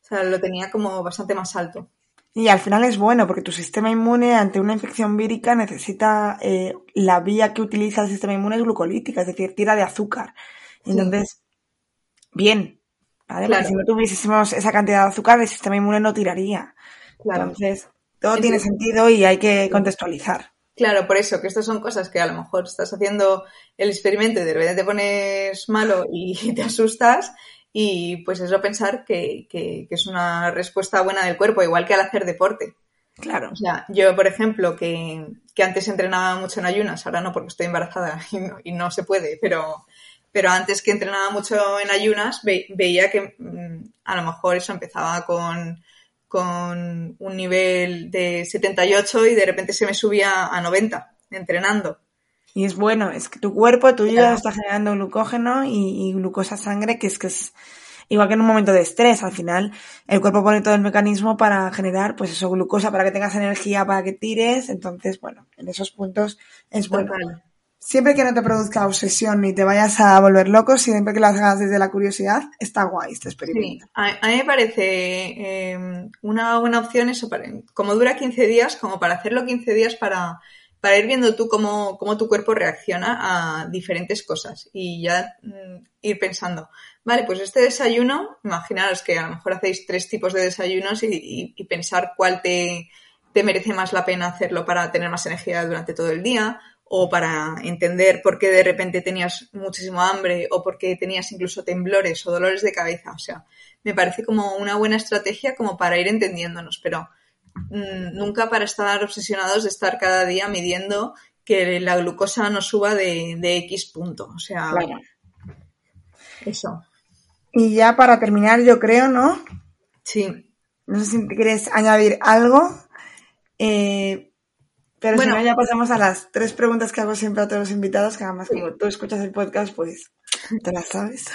S3: O sea, lo tenía como bastante más alto.
S2: Y al final es bueno porque tu sistema inmune ante una infección vírica necesita eh, la vía que utiliza el sistema inmune es glucolítica, es decir, tira de azúcar. Entonces, bien, si no tuviésemos esa cantidad de azúcar, el sistema inmune no tiraría. Entonces, todo tiene sentido y hay que contextualizar.
S3: Claro, por eso, que estas son cosas que a lo mejor estás haciendo el experimento y de repente te pones malo y te asustas y pues eso pensar que, que, es una respuesta buena del cuerpo, igual que al hacer deporte.
S2: Claro.
S3: O sea, yo, por ejemplo, que, que antes entrenaba mucho en ayunas, ahora no porque estoy embarazada y no, y no se puede, pero, pero antes que entrenaba mucho en ayunas veía que mm, a lo mejor eso empezaba con, con un nivel de 78 y de repente se me subía a 90 entrenando.
S2: Y es bueno, es que tu cuerpo, tu hígado está generando glucógeno y, y, glucosa sangre, que es que es igual que en un momento de estrés, al final el cuerpo pone todo el mecanismo para generar, pues eso, glucosa para que tengas energía para que tires, entonces, bueno, en esos puntos es bueno. Siempre que no te produzca obsesión ni te vayas a volver loco, siempre que lo hagas desde la curiosidad, está guay este experimento.
S3: Sí, a, mí me parece eh, una buena opción eso, para, como dura 15 días, como para hacerlo 15 días para para ir viendo tú cómo, cómo tu cuerpo reacciona a diferentes cosas y ya mm, ir pensando, vale, pues este desayuno, imaginaros que a lo mejor hacéis tres tipos de desayunos y, y, pensar cuál te, te merece más la pena hacerlo para tener más energía durante todo el día o para entender por qué de repente tenías muchísimo hambre o por qué tenías incluso temblores o dolores de cabeza. O sea, me parece como una buena estrategia como para ir entendiéndonos, pero nunca para estar obsesionados de estar cada día midiendo que la glucosa no suba de, X punto. O sea, eso.
S2: Y ya para terminar, yo creo, ¿no?
S3: Sí.
S2: No sé si quieres añadir algo. Eh, pero bueno, si no, ya pasamos a las tres preguntas que hago siempre a todos los invitados, que además como tú escuchas el podcast, pues te las sabes.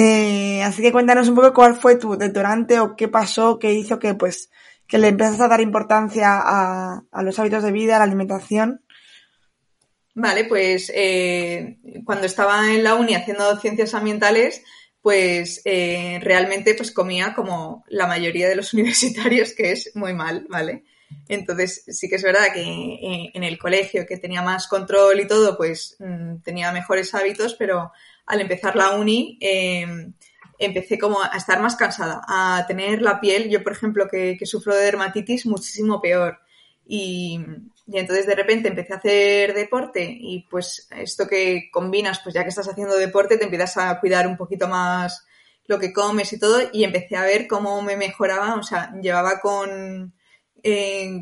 S2: Eh, así que cuéntanos un poco cuál fue tu detonante o qué pasó, qué hizo que pues que le empezaste a dar importancia a, los hábitos de vida, a la alimentación.
S3: Vale, pues eh, cuando estaba en la uni haciendo ciencias ambientales, pues eh, realmente pues comía como la mayoría de los universitarios, que es muy mal, ¿vale? Entonces sí que es verdad que en el colegio que tenía más control y todo, pues mm, tenía mejores hábitos, pero al empezar la uni, em, empecé como a estar más cansada, a tener la piel, yo por ejemplo que, sufro de dermatitis, muchísimo peor. Y, entonces de repente empecé a hacer deporte y pues esto que combinas, pues ya que estás haciendo deporte, te empiezas a cuidar un poquito más lo que comes y todo y empecé a ver cómo me mejoraba, o sea, llevaba con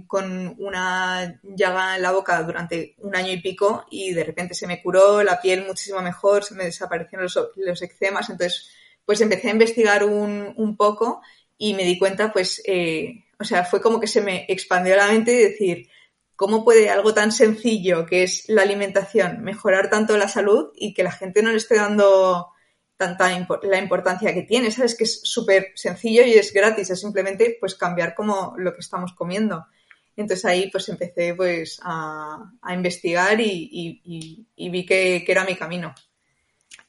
S3: con una llaga en la boca durante un año y pico y de repente se me curó la piel muchísimo mejor, se me desaparecieron los, los eczemas, entonces pues empecé a investigar un, un poco y me di cuenta pues, eh, o sea, fue como que se me expandió la mente y decir, ¿cómo puede algo tan sencillo que es la alimentación mejorar tanto la salud y que la gente no le esté dando tanta la importancia que tiene, ¿sabes? Que es súper sencillo y es gratis, es simplemente pues cambiar como lo que estamos comiendo. Entonces ahí pues empecé pues a, investigar y, vi que, era mi camino.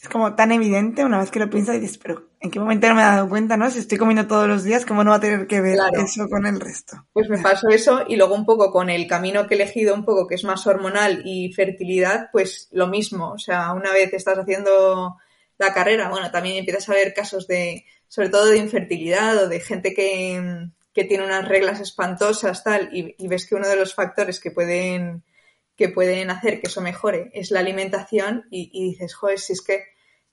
S2: Es como tan evidente una vez que lo piensas y dices, pero ¿en qué momento no me he dado cuenta, no? Si estoy comiendo todos los días, ¿cómo no va a tener que ver eso con el resto?
S3: Pues me pasó eso y luego un poco con el camino que he elegido un poco que es más hormonal y fertilidad, pues lo mismo. O sea, una vez estás haciendo la carrera, bueno, también empiezas a ver casos de, sobre todo de infertilidad o de gente que, tiene unas reglas espantosas, tal, y, ves que uno de los factores que pueden, que pueden hacer que eso mejore es la alimentación y, dices, joder, si es que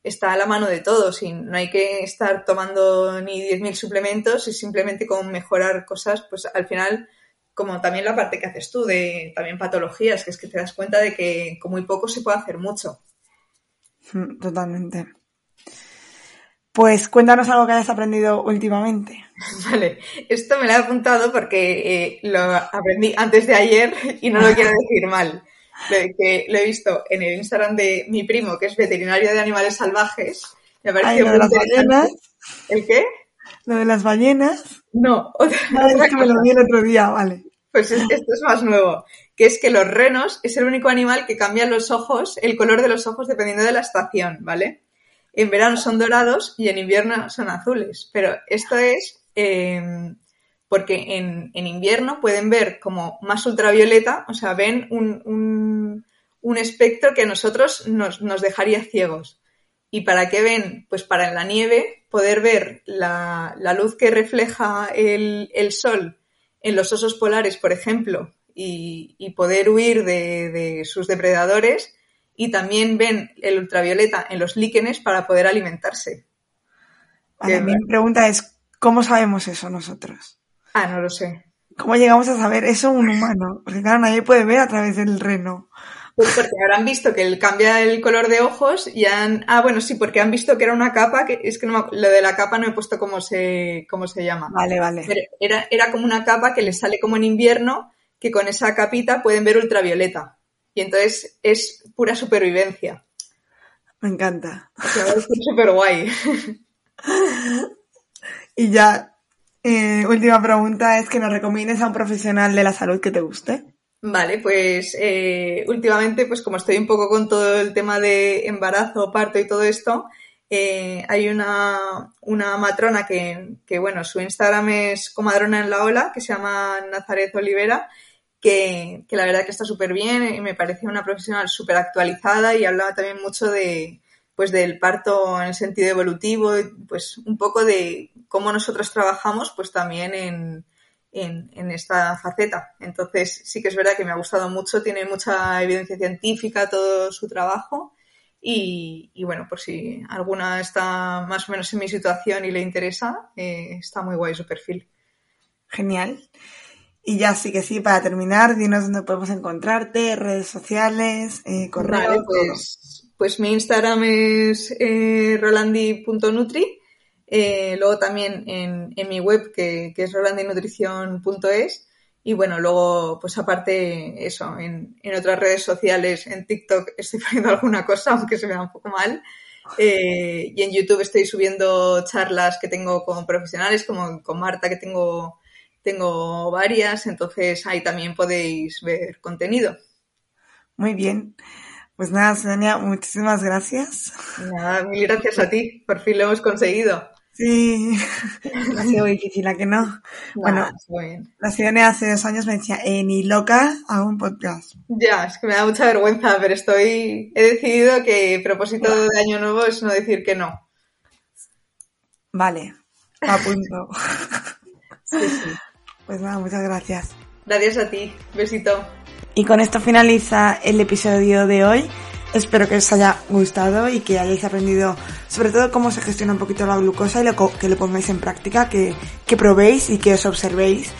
S3: está a la mano de todos y no hay que estar tomando ni 10.000 suplementos y simplemente con mejorar cosas, pues al final, como también la parte que haces tú de también patologías, que es que te das cuenta de que con muy poco se puede hacer mucho.
S2: Mm, totalmente. Pues cuéntanos algo que hayas aprendido últimamente.
S3: Vale, esto me lo he apuntado porque eh, lo aprendí antes de ayer y no lo quiero decir mal. Lo, que lo he visto en el Instagram de mi primo, que es veterinario de animales salvajes. Me
S2: Ay, lo de las ballenas.
S3: ¿El qué?
S2: Lo de las ballenas.
S3: No,
S2: otra, es que me lo vi el otro día, vale.
S3: Pues esto es más nuevo, que es que los renos es el único animal que cambia los ojos, el color de los ojos dependiendo de la estación, ¿vale? En verano son dorados y en invierno son azules, pero esto es em, porque en, invierno pueden ver como más ultravioleta, o sea, ven un, espectro que a nosotros nos, dejaría ciegos. ¿Y para qué ven? Pues para en la nieve poder ver la, luz que refleja el, el sol en los osos polares, por ejemplo, y, poder huir de, sus depredadores y también ven el ultravioleta en los líquenes para poder alimentarse.
S2: mi pregunta es, ¿cómo sabemos eso nosotros?
S3: Ah, no lo sé.
S2: ¿Cómo llegamos a saber eso un humano? Porque claro, nadie puede ver a través del reno.
S3: Pues porque habrán visto que él cambia el color de ojos y han... Ah, bueno, sí, porque han visto que era una capa, que es que no, lo de la capa no he puesto cómo se, cómo se llama.
S2: Vale, vale.
S3: Pero era, era como una capa que les sale como en invierno, que con esa capita pueden ver ultravioleta. Y entonces es pura supervivencia.
S2: Me encanta.
S3: O sea, es súper guay.
S2: Y ya, eh, última pregunta es que nos recomiendes a un profesional de la salud que te guste.
S3: Vale, pues eh, últimamente, pues como estoy un poco con todo el tema de embarazo, parto y todo esto, eh, hay una, una matrona que, que, bueno, su Instagram es comadrona en la ola, que se llama Nazaret Olivera, que, la verdad que está súper bien y me parece una profesional súper actualizada y hablaba también mucho de, pues del parto en el sentido evolutivo, pues un poco de cómo nosotros trabajamos, pues también en, en, en, esta faceta. Entonces, sí que es verdad que me ha gustado mucho, tiene mucha evidencia científica todo su trabajo. Y, y bueno, por si alguna está más o menos en mi situación y le interesa, eh, está muy guay su perfil.
S2: Genial. Y ya sí que sí, para terminar, dinos dónde podemos encontrarte, redes sociales, eh, correo.
S3: Vale, pues, pues mi Instagram es eh, rolandi.nutri eh, luego también en, en, mi web, que, que es rolandinutrición.es. Y bueno, luego, pues aparte, eso, en, en, otras redes sociales, en TikTok estoy poniendo alguna cosa, aunque se me da un poco mal. Eh, y en YouTube estoy subiendo charlas que tengo con profesionales, como con Marta, que tengo, tengo varias. Entonces ahí también podéis ver contenido.
S2: Muy bien. Pues nada, Sonia, muchísimas gracias.
S3: Nada, mil gracias a ti. Por fin lo hemos conseguido.
S2: Sí, ha sido difícil, ¿a que no? bueno, la Sione hace dos años me decía, eh, ni loca hago un podcast.
S3: Ya, es que me da mucha vergüenza, pero estoy, he decidido que propósito de año nuevo es no decir que no.
S2: Vale, apunto.
S3: sí, sí.
S2: Pues nada, muchas gracias.
S3: Gracias a ti, besito.
S2: Y con esto finaliza el episodio de hoy. Espero que os haya gustado y que hayáis aprendido sobre todo cómo se gestiona un poquito la glucosa y lo, que lo pongáis en práctica, que, que probéis y que os observéis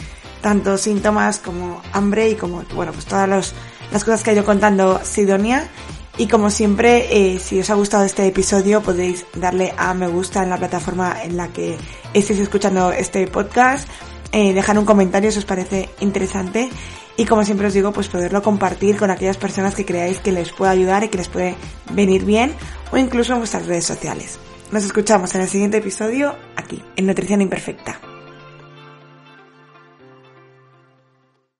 S2: tanto síntomas como hambre y como, bueno, pues todas los, las cosas que ha ido contando Sidonia. Y como siempre, eh, si os ha gustado este episodio, podéis darle a me gusta en la plataforma en la que estéis escuchando este podcast, eh, dejar un comentario si os parece interesante y como siempre os digo, pues poderlo compartir con aquellas personas que creáis que les puede ayudar y que les puede venir bien o incluso en vuestras redes sociales. Nos escuchamos en el siguiente episodio aquí, en Nutrición Imperfecta.